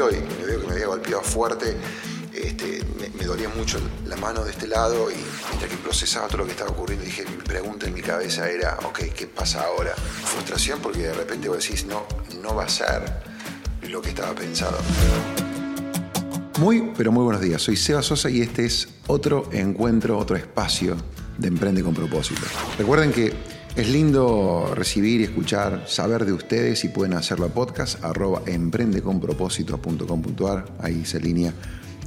miro y me veo que me había golpeado fuerte, este, me, dolía mucho la mano de este lado y mientras que procesaba todo lo que estaba ocurriendo, dije, mi pregunta en mi cabeza era, ok, ¿qué pasa ahora? Frustración porque de repente vos decís, no, no va a ser lo que estaba pensado. Muy, pero muy buenos días. Soy Seba Sosa y este es otro encuentro, otro espacio de Emprende con propósito. Recuerden que es lindo recibir y escuchar, saber de ustedes y pueden hacerlo a podcast arroba emprendeconpropósito.com.ar. Ahí esa línea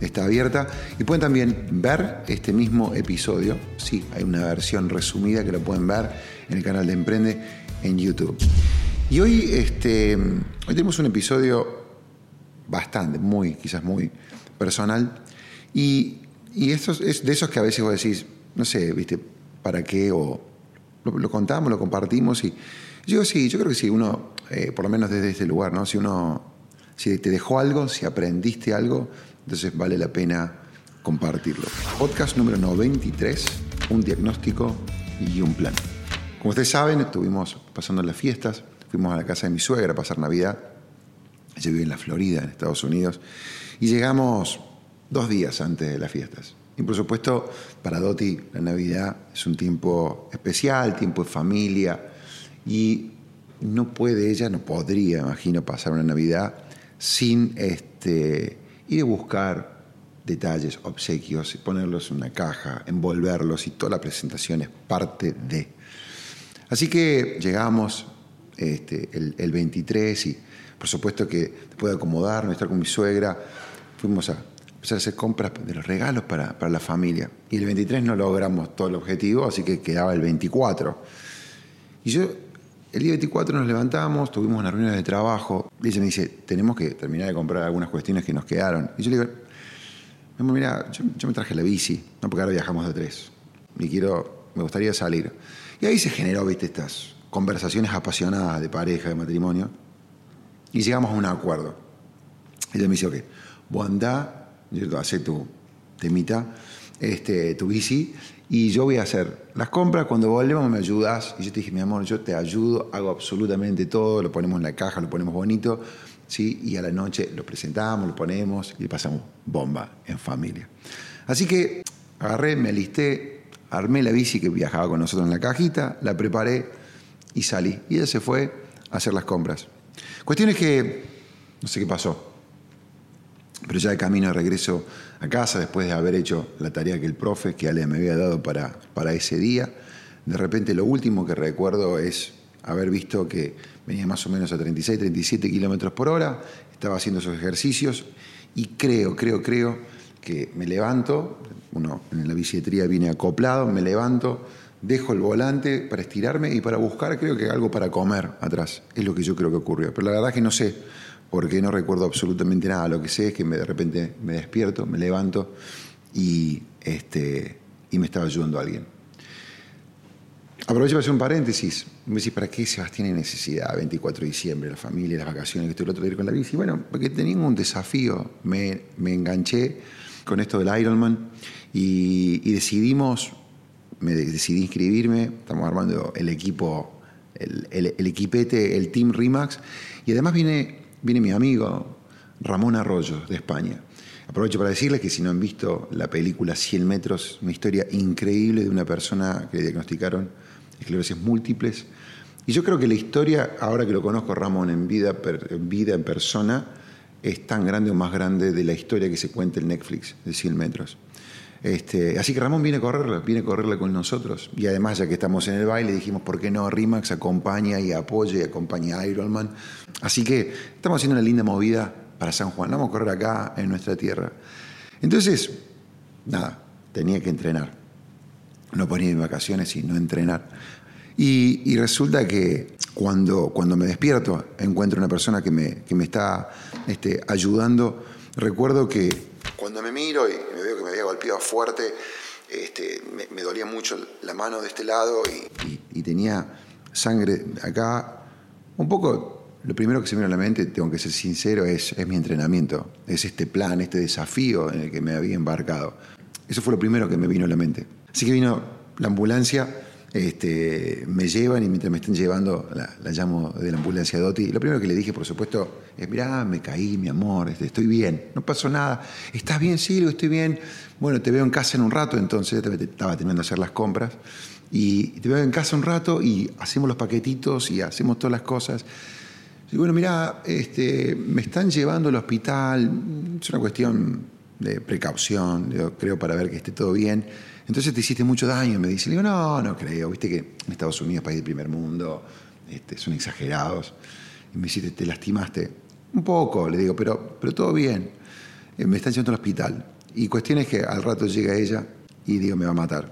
está abierta. Y pueden también ver este mismo episodio. Sí, hay una versión resumida que lo pueden ver en el canal de Emprende en YouTube. Y hoy, este, hoy tenemos un episodio bastante, muy, quizás muy personal. Y, y es de esos que a veces vos decís, no sé, ¿viste? ¿Para qué? O lo, contamos, lo compartimos. Y yo sí, yo creo que sí, uno, eh, por lo menos desde este lugar, ¿no? Si uno, si te dejó algo, si aprendiste algo, entonces vale la pena compartirlo. Podcast número 93, un diagnóstico y un plan. Como ustedes saben, estuvimos pasando las fiestas, fuimos a la casa de mi suegra a pasar Navidad. Ella vive en la Florida, en Estados Unidos, y llegamos dos días antes de las fiestas. Y por supuesto, para Doti la Navidad es un tiempo especial, tiempo de familia, y no puede ella, no podría, imagino, pasar una Navidad sin este, ir a buscar detalles, obsequios, ponerlos en una caja, envolverlos y toda la presentación es parte de. Así que llegamos este, el, el 23 y por supuesto que después de acomodarnos, estar con mi suegra, fuimos a empezar a hacer compras de los regalos para, para, la familia. Y el 23 no logramos todo el objetivo, así que quedaba el 24. Y yo, el día 24 nos levantamos, tuvimos una reunión de trabajo, y ella me dice, tenemos que terminar de comprar algunas cuestiones que nos quedaron. Y yo le digo, mira, yo, me traje la bici, no porque ahora viajamos de tres, y quiero, me gustaría salir. Y ahí se generó, viste, estas conversaciones apasionadas de pareja, de matrimonio, y llegamos a un acuerdo. Ella me dice, ok, vos andá hace tu temita, este, tu bici, y yo voy a hacer las compras, cuando volvemos me ayudas, y yo te dije, mi amor, yo te ayudo, hago absolutamente todo, lo ponemos en la caja, lo ponemos bonito, ¿sí? y a la noche lo presentamos, lo ponemos y pasamos bomba en familia. Así que agarré, me alisté, armé la bici que viajaba con nosotros en la cajita, la preparé y salí. Y ella se fue a hacer las compras. Cuestión es que, no sé qué pasó, pero ya de camino de regreso a casa, después de haber hecho la tarea que el profe, que Ale me había dado para, para ese día, de repente lo último que recuerdo es haber visto que venía más o menos a 36, 37 kilómetros por hora, estaba haciendo esos ejercicios y creo, creo, creo que me levanto, uno en la bicicletería viene acoplado, me levanto, dejo el volante para estirarme y para buscar, creo que algo para comer atrás. Es lo que yo creo que ocurrió. Pero la verdad es que no sé porque no recuerdo absolutamente nada. Lo que sé es que de repente me despierto, me levanto y, este, y me estaba ayudando alguien. Aprovecho para hacer un paréntesis. Me decís, ¿para qué Sebastián tiene necesidad? 24 de diciembre, la familia, las vacaciones, que estoy el otro día con la bici. Bueno, porque tenía un desafío. Me, me enganché con esto del Ironman y, y, decidimos, me decidí inscribirme. Estamos armando el equipo, el, el, el equipete, el Team Rimax. Y además viene viene mi amigo Ramón Arroyo, de España. Aprovecho para decirles que si no han visto la película 100 metros, una historia increíble de una persona que le diagnosticaron esclerosis múltiples. Y yo creo que la historia, ahora que lo conozco Ramón en vida, en persona, es tan grande o más grande de la historia que se cuenta en Netflix de 100 metros. Este, así que Ramón viene a correrla, viene a correrla con nosotros. Y además, ya que estamos en el baile, dijimos, ¿por qué no Rimax acompaña y apoya y acompaña a Ironman? Así que estamos haciendo una linda movida para San Juan. Vamos a correr acá en nuestra tierra. Entonces, nada, tenía que entrenar. No ponía mis vacaciones y no entrenar. Y, resulta que cuando, cuando me despierto, encuentro una persona que me, que me está este, ayudando. Recuerdo que cuando me miro y me veo que me había golpeado fuerte, este, me, dolía mucho la mano de este lado y, tenía sangre acá. Un poco, lo primero que se me vino a la mente, tengo que ser sincero, es, es mi entrenamiento, es este plan, este desafío en el que me había embarcado. Eso fue lo primero que me vino a la mente. Así que vino la ambulancia Este, me llevan y mientras me estén llevando la, llamo de la ambulancia Doti. Lo primero que le dije, por supuesto, es, mirá, me caí, mi amor, este, estoy bien, no pasó nada. ¿Estás bien, Silvio? Estoy bien. Bueno, te veo en casa en un rato, entonces estaba terminando de hacer las compras. Y te veo en casa un rato y hacemos los paquetitos y hacemos todas las cosas. Y bueno, mira, este, me están llevando al hospital, es una cuestión de precaución, yo creo, para ver que esté todo bien. Entonces te hiciste mucho daño, me dice. Le digo, no, no creo, viste que en Estados Unidos, país del primer mundo, este, son exagerados. Y me dice, ¿te lastimaste? Un poco, le digo, pero, pero todo bien. Eh, me están llevando al hospital. Y cuestión es que al rato llega ella y digo, me va a matar.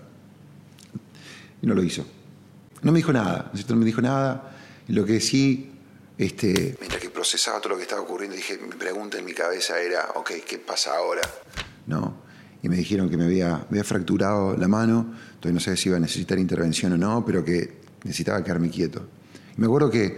Y no lo hizo. No me dijo nada, ¿no, no me dijo nada. Lo que sí, este, mientras que procesaba todo lo que estaba ocurriendo, dije, mi pregunta en mi cabeza era, ok, ¿qué pasa ahora? ¿No? y me dijeron que me había, había fracturado la mano, todavía no sé si iba a necesitar intervención o no, pero que necesitaba quedarme quieto. Y me acuerdo que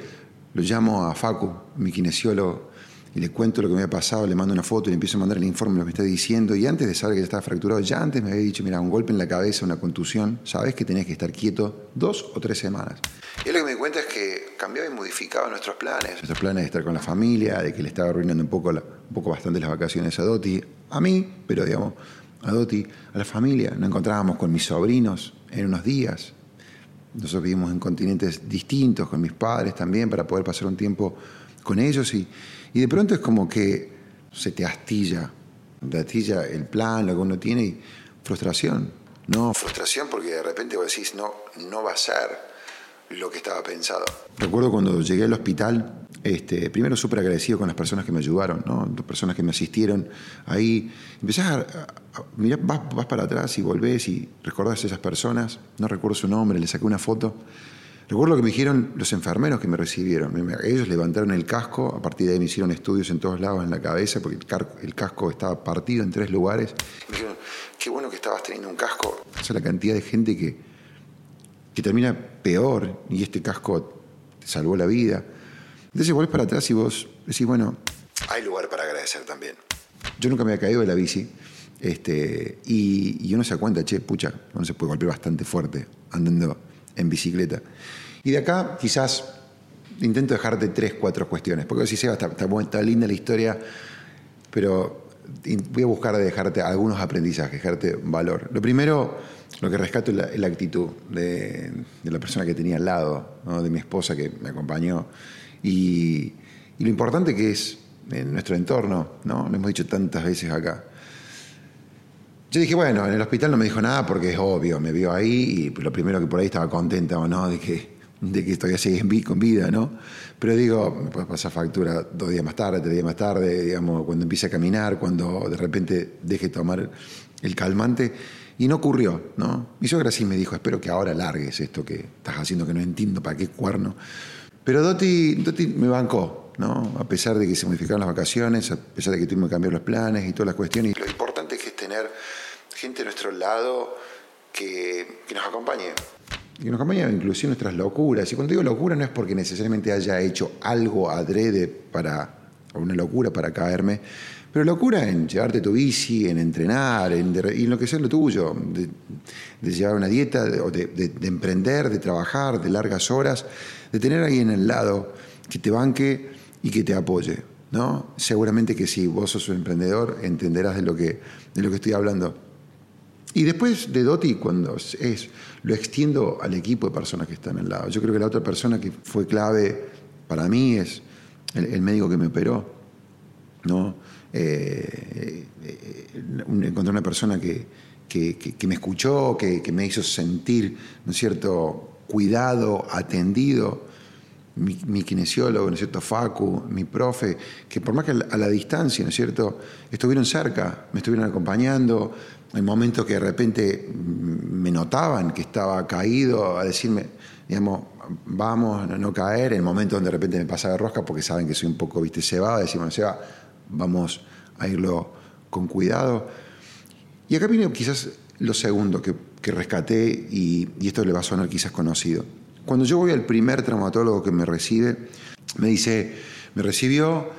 lo llamo a Facu, mi kinesiólogo, y le cuento lo que me había pasado, le mando una foto y le empiezo a mandar el informe, lo que me está diciendo. Y antes de saber que ya estaba fracturado, ya antes me había dicho, mira, un golpe en la cabeza, una contusión, sabes que tenías que estar quieto dos o tres semanas. Y lo que me di cuenta es que cambiaba y modificaba nuestros planes. Nuestros planes de estar con la familia, de que le estaba arruinando un poco, un poco bastante las vacaciones a Doti, a mí, pero digamos, a Doti, a la familia. Nos encontrábamos con mis sobrinos en unos días. Nosotros vivimos en continentes distintos, con mis padres también, para poder pasar un tiempo con ellos. Y, y de pronto es como que se te astilla, te astilla el plan, lo que uno tiene, y frustración. No, frustración porque de repente vos decís, no, no va a ser lo que estaba pensado. Recuerdo cuando llegué al hospital, este, primero súper agradecido con las personas que me ayudaron, ¿no? las personas que me asistieron ahí. Empezás a, mirar, vas, para atrás y volvés y recordás a esas personas, no recuerdo su nombre, le saqué una foto. Recuerdo lo que me dijeron los enfermeros que me recibieron. Ellos levantaron el casco, a partir de ahí me hicieron estudios en todos lados en la cabeza, porque el, casco estaba partido en tres lugares. Me dijeron, qué bueno que estabas teniendo un casco. Esa es la cantidad de gente que, que termina peor y este casco te salvó la vida. Entonces volvés para atrás y vos decís, bueno, hay lugar para agradecer también. Yo nunca me había caído de la bici este, y, uno se da cuenta, che, pucha, uno se puede golpear bastante fuerte andando en bicicleta. Y de acá quizás intento dejarte tres, cuatro cuestiones, porque si Seba, está, está, está linda la historia, pero voy a buscar dejarte algunos aprendizajes, dejarte valor. Lo primero lo que rescato es la, actitud de, la persona que tenía al lado, de mi esposa que me acompañó. Y, lo importante que es en nuestro entorno, ¿no? lo hemos dicho tantas veces acá. Yo dije, bueno, en el hospital no me dijo nada porque es obvio, me vio ahí y lo primero que por ahí estaba contenta o no de que, de que todavía sigue con vida, ¿no? Pero digo, me pasar factura dos días más tarde, tres días más tarde, digamos, cuando empiece a caminar, cuando de repente deje tomar el calmante. Y no ocurrió, ¿no? Mi suegra sí me dijo, espero que ahora largues esto que estás haciendo, que no entiendo para qué cuerno. Pero Doti, Doti me bancó, ¿no? A pesar de que se modificaron las vacaciones, a pesar de que tuvimos que cambiar los planes y todas las cuestiones. Lo importante es, tener gente a nuestro lado que nos acompañe. Que nos acompañe inclusive nuestras locuras. Y cuando digo locura no es porque necesariamente haya hecho algo adrede para, o una locura para caerme, pero locura en llevarte tu bici, en entrenar, en y lo que sea lo tuyo, de, llevar una dieta, de, de, emprender, de trabajar, de largas horas, de tener alguien al lado que te banque y que te apoye. ¿no? Seguramente que si vos sos un emprendedor entenderás de lo que, de lo que estoy hablando. Y después de Doti, cuando es, lo extiendo al equipo de personas que están al lado. Yo creo que la otra persona que fue clave para mí es el, médico que me operó. ¿no? Eh, eh, encontré una persona que, que, me escuchó, que, me hizo sentir, ¿no es cierto?, cuidado, atendido. Mi, kinesiólogo, ¿no es cierto?, Facu, mi profe, que por más que a la distancia, ¿no es cierto?, estuvieron cerca, me estuvieron acompañando, en momentos que de repente me notaban que estaba caído, a decirme, digamos, vamos a no caer, en momentos donde de repente me pasa de rosca porque saben que soy un poco, viste, cebado, decimos, vamos a irlo con cuidado. Y acá viene quizás lo segundo que, rescaté y, esto le va a sonar quizás conocido. Cuando yo voy al primer traumatólogo que me recibe, me dice, me recibió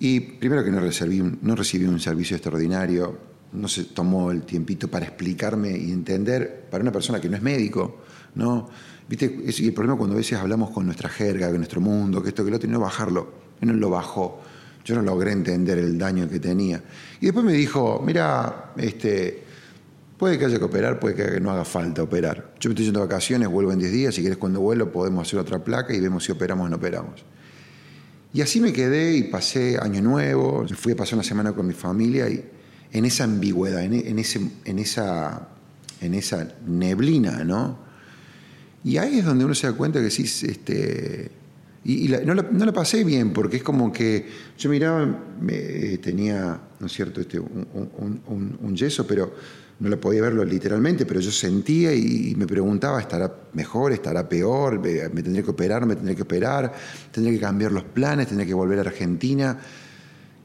y primero que no no recibí un servicio extraordinario, no se tomó el tiempito para explicarme y entender, para una persona que no es médico, ¿no? ¿Viste? y el problema cuando a veces hablamos con nuestra jerga, con nuestro mundo, que esto, que lo otro, y no bajarlo. Él no lo bajó. Yo no logré entender el daño que tenía. Y después me dijo, mira, este, puede que haya que operar, puede que no haga falta operar. Yo me estoy yendo de vacaciones, vuelvo en 10 días, si quieres cuando vuelo podemos hacer otra placa y vemos si operamos o no operamos. Y así me quedé y pasé año nuevo, fui a pasar una semana con mi familia y en esa ambigüedad, en, ese, en, esa, en esa neblina, ¿no? Y ahí es donde uno se da cuenta que sí, este, y, no, la, pasé bien, porque es como que yo miraba, me, tenía, ¿no es cierto?, este, un, yeso, pero no lo podía verlo literalmente, pero yo sentía y, me preguntaba, ¿estará mejor, estará peor? ¿Me tendré que operar, me tendré que operar? ¿Tendré que cambiar los planes? ¿Tendré que volver a Argentina?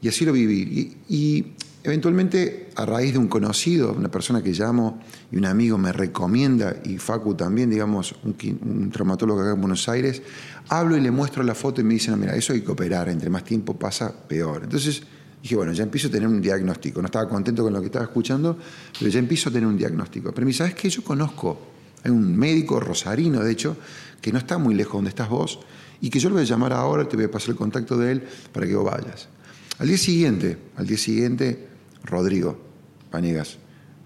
Y así lo viví. Y, eventualmente, a raíz de un conocido, una persona que llamo y un amigo me recomienda, y Facu también, digamos, un, traumatólogo acá en Buenos Aires, hablo y le muestro la foto y me dicen, mira, eso hay que operar, entre más tiempo pasa, peor. Entonces, Dije, bueno, ya empiezo a tener un diagnóstico. No estaba contento con lo que estaba escuchando, pero ya empiezo a tener un diagnóstico. Pero me ¿sabes qué? Yo conozco, hay un médico rosarino, de hecho, que no está muy lejos donde estás vos, y que yo lo voy a llamar ahora, te voy a pasar el contacto de él para que vos vayas. Al día siguiente, al día siguiente, Rodrigo Panegas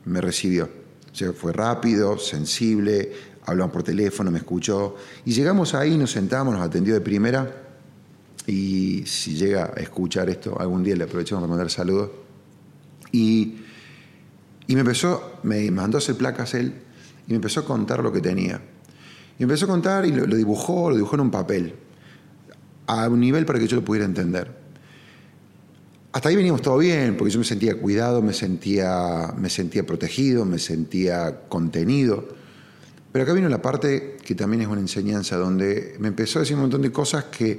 me recibió. O fue rápido, sensible, hablamos por teléfono, me escuchó. Y llegamos ahí, nos sentamos, nos atendió de primera y si llega a escuchar esto, algún día le aprovechamos para mandar saludos. Y, y me empezó, me mandó a hacer placas él y me empezó a contar lo que tenía. Y empezó a contar y lo, dibujó, lo dibujó en un papel, a un nivel para que yo lo pudiera entender. Hasta ahí veníamos todo bien, porque yo me sentía cuidado, me sentía, me sentía protegido, me sentía contenido. Pero acá vino la parte que también es una enseñanza, donde me empezó a decir un montón de cosas que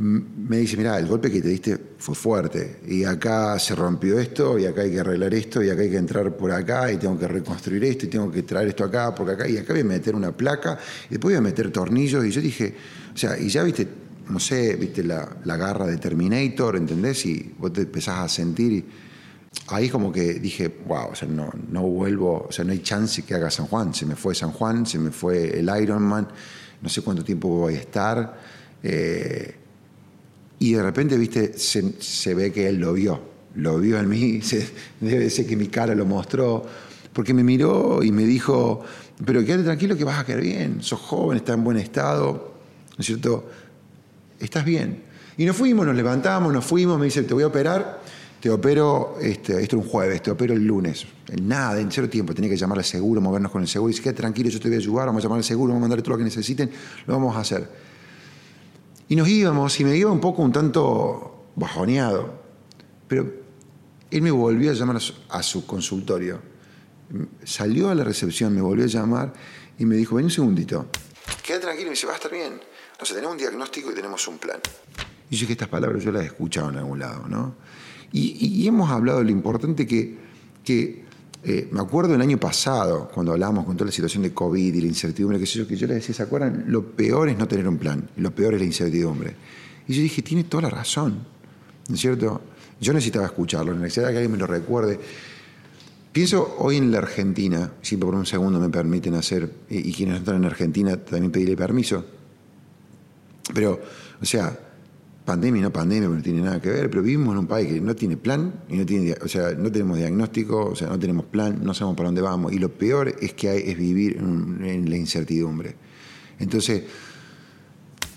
me dice, mira, el golpe que te diste fue fuerte y acá se rompió esto y acá hay que arreglar esto y acá hay que entrar por acá y tengo que reconstruir esto y tengo que traer esto acá, por acá y acá voy a meter una placa y después voy a meter tornillos y yo dije, o sea, y ya viste, no sé, viste la, garra de Terminator, ¿entendés? Y vos te empezás a sentir ahí como que dije, wow, o sea, no, no vuelvo, o sea, no hay chance que haga San Juan, se me fue San Juan, se me fue el Ironman, no sé cuánto tiempo voy a estar. Eh, y de repente, viste, se, ve que él lo vio, lo vio en mí, debe ser que mi cara lo mostró, porque me miró y me dijo, pero quédate tranquilo que vas a quedar bien, sos joven, estás en buen estado, ¿no es cierto? Estás bien. Y nos fuimos, nos levantamos, nos fuimos, me dice, te voy a operar, te opero, este, esto es un jueves, te opero el lunes. En nada, en cero tiempo, tenía que llamar al seguro, movernos con el seguro, y dice, quédate tranquilo, yo te voy a ayudar, vamos a llamar al seguro, vamos a mandarle todo lo que necesiten, lo vamos a hacer. Y nos íbamos y me iba un poco un tanto bajoneado. Pero él me volvió a llamar a su, consultorio. Salió a la recepción, me volvió a llamar y me dijo, ven un segundito. Queda tranquilo, me dice, va a estar bien. Entonces tenemos un diagnóstico y tenemos un plan. Y yo que estas palabras yo las he escuchado en algún lado, ¿no? Y, hemos hablado de lo importante que, que eh, me acuerdo el año pasado, cuando hablábamos con toda la situación de COVID y la incertidumbre, que yo, que yo le decía, ¿se acuerdan? Lo peor es no tener un plan, lo peor es la incertidumbre. Y yo dije, tiene toda la razón, ¿no es cierto? Yo necesitaba escucharlo, necesitaba que alguien me lo recuerde. Pienso hoy en la Argentina, si por un segundo me permiten hacer, y, y quienes están en Argentina también pedirle permiso, pero, o sea, pandemia y no pandemia, no tiene nada que ver, pero vivimos en un país que no tiene plan y no tiene, o sea, no tenemos diagnóstico, o sea, no tenemos plan, no sabemos para dónde vamos. Y lo peor es que hay, es vivir en, la incertidumbre. Entonces,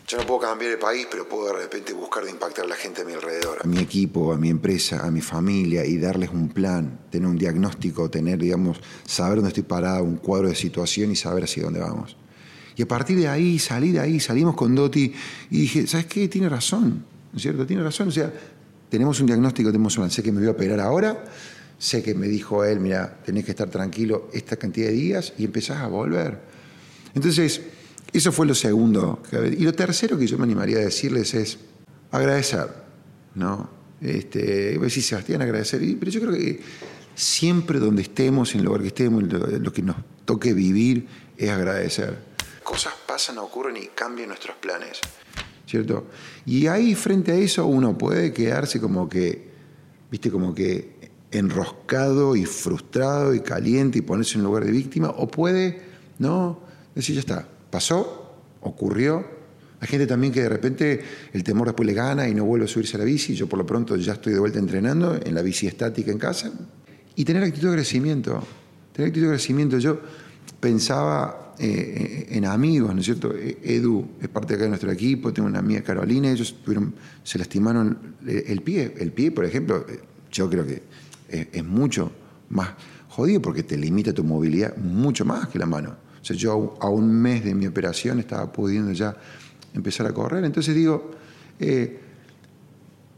yo no puedo cambiar el país, pero puedo de repente buscar de impactar a la gente a mi alrededor, a mi equipo, a mi empresa, a mi familia y darles un plan, tener un diagnóstico, tener, digamos, saber dónde estoy parado, un cuadro de situación y saber hacia dónde vamos. Y a partir de ahí, salí de ahí, salimos con Doti y dije, ¿sabes qué? Tiene razón, ¿no es cierto? Tiene razón. O sea, tenemos un diagnóstico, tenemos un sé que me voy a operar ahora, sé que me dijo él, mira, tenés que estar tranquilo esta cantidad de días y empezás a volver. Entonces, eso fue lo segundo. Y lo tercero que yo me animaría a decirles es agradecer, ¿no? Este, voy a decir, Sebastián, agradecer, pero yo creo que siempre donde estemos, en el lugar que estemos, lo que nos toque vivir es agradecer cosas pasan, ocurren y cambian nuestros planes. ¿Cierto? Y ahí frente a eso uno puede quedarse como que, viste, como que enroscado y frustrado y caliente y ponerse en lugar de víctima, o puede, ¿no? Decir, ya está, pasó, ocurrió. Hay gente también que de repente el temor después le gana y no vuelve a subirse a la bici. Yo por lo pronto ya estoy de vuelta entrenando en la bici estática en casa. Y tener actitud de crecimiento. Tener actitud de crecimiento. Yo pensaba eh, en amigos, ¿no es cierto? E, Edu es parte acá de nuestro equipo, tengo una amiga Carolina, ellos se lastimaron el pie. El pie, por ejemplo, eh, yo creo que es, mucho más jodido porque te limita tu movilidad mucho más que la mano. O sea, yo a un mes de mi operación estaba pudiendo ya empezar a correr. Entonces digo, eh,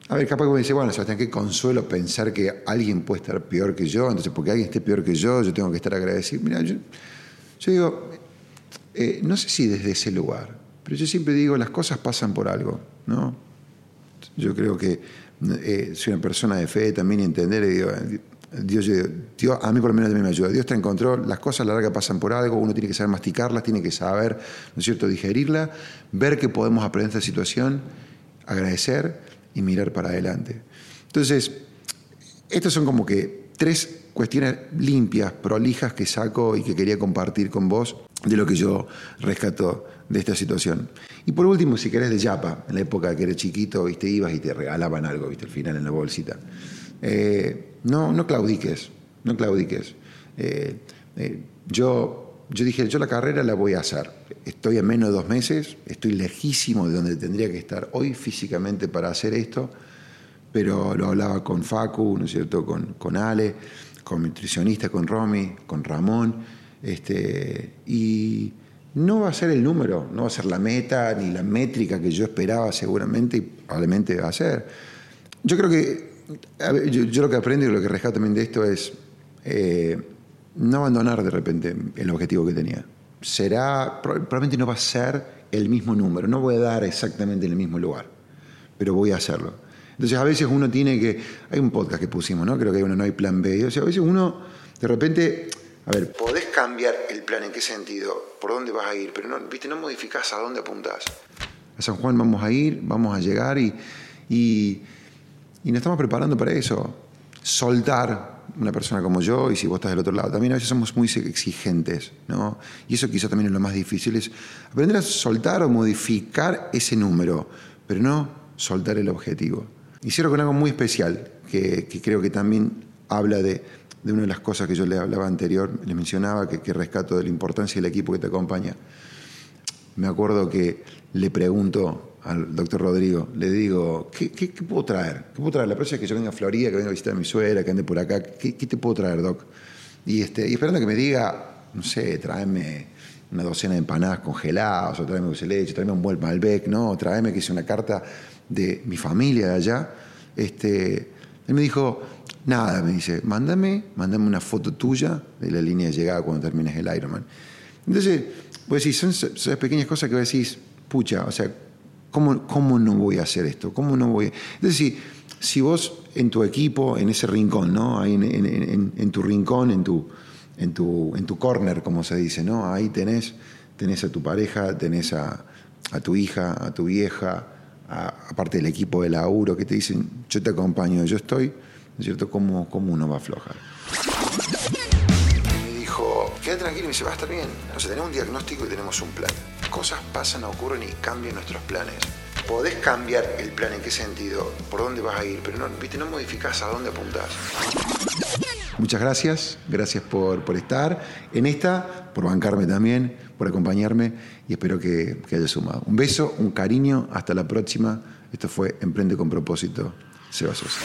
a ver, capaz que me dice, bueno, Sebastián, qué consuelo pensar que alguien puede estar peor que yo, entonces porque alguien esté peor que yo, yo tengo que estar agradecido. Mira, yo, digo, eh, no sé si desde ese lugar, pero yo siempre digo, las cosas pasan por algo, ¿no? Yo creo que eh, soy una persona de fe también entender, y digo, Dios, a mí por lo menos también me ayuda. Dios está en control, las cosas a la larga pasan por algo, uno tiene que saber masticarlas, tiene que saber, ¿no es cierto?, digerirla, ver que podemos aprender esta situación, agradecer y mirar para adelante. Entonces, estas son como que tres cuestiones limpias, prolijas que saco y que quería compartir con vos de lo que yo rescato de esta situación. Y por último, si querés de Yapa, en la época que eres chiquito, viste, ibas y te regalaban algo, viste, al final en la bolsita. Eh, no, no claudiques, no claudiques. Eh, eh, yo, yo dije, yo la carrera la voy a hacer. Estoy a menos de dos meses, estoy lejísimo de donde tendría que estar hoy físicamente para hacer esto, pero lo hablaba con Facu, ¿no es cierto?, con, con Ale, con mi nutricionista, con Romy, con Ramón, este, y no va a ser el número, no va a ser la meta ni la métrica que yo esperaba seguramente y probablemente va a ser. Yo creo que yo, lo que aprendo y lo que rescato también de esto es eh, no abandonar de repente el objetivo que tenía. Será, probablemente no va a ser el mismo número, no voy a dar exactamente en el mismo lugar, pero voy a hacerlo. Entonces a veces uno tiene que, hay un podcast que pusimos, ¿no? Creo que hay uno, no hay plan B. O sea, a veces uno de repente, a ver, podés cambiar el plan, ¿en qué sentido? ¿Por dónde vas a ir? Pero no, viste, no modificás a dónde apuntás. A San Juan vamos a ir, vamos a llegar y, y nos estamos preparando para eso. Soltar una persona como yo, y si vos estás del otro lado, también a veces somos muy exigentes, ¿no? Y eso quizá también es lo más difícil, es aprender a soltar o modificar ese número, pero no soltar el objetivo. Y cierro con algo muy especial, que, creo que también habla de, una de las cosas que yo le hablaba anterior, les mencionaba, que, rescato de la importancia del equipo que te acompaña. Me acuerdo que le pregunto al doctor Rodrigo, le digo, ¿qué, puedo traer? ¿Qué puedo traer? La próxima vez que yo venga a Florida, que venga a visitar a mi suegra, que ande por acá, ¿qué, te puedo traer, doc? Y, este, y esperando que me diga, no sé, tráeme una docena de empanadas congeladas, o tráeme dulce leche, tráeme un buen Malbec, no, tráeme que hice una carta de mi familia de allá. Este, él me dijo, nada, me dice, mándame, mándame una foto tuya de la línea de llegada cuando termines el Ironman. Entonces, pues sí, son esas pequeñas cosas que vos decís, pucha, o sea, ¿Cómo, no voy a hacer esto? ¿Cómo no voy? Es decir, si vos en tu equipo, en ese rincón, ¿no? Ahí en, tu rincón, en tu, en, tu, en tu corner, como se dice, ¿no? Ahí tenés, tenés a tu pareja, tenés a, tu hija, a tu vieja, aparte del equipo de laburo que te dicen, yo te acompaño, yo estoy, ¿no es cierto? ¿Cómo, cómo uno va a aflojar? Me dijo, quédate tranquilo, me dice, va a estar bien. O sea, tenemos un diagnóstico y tenemos un plan cosas pasan, ocurren y cambian nuestros planes. Podés cambiar el plan en qué sentido, por dónde vas a ir, pero no, ¿viste? no modificás a dónde apuntás. Muchas gracias, gracias por, por, estar en esta, por bancarme también, por acompañarme y espero que, haya sumado. Un beso, un cariño, hasta la próxima. Esto fue Emprende con propósito. Seba Sosa.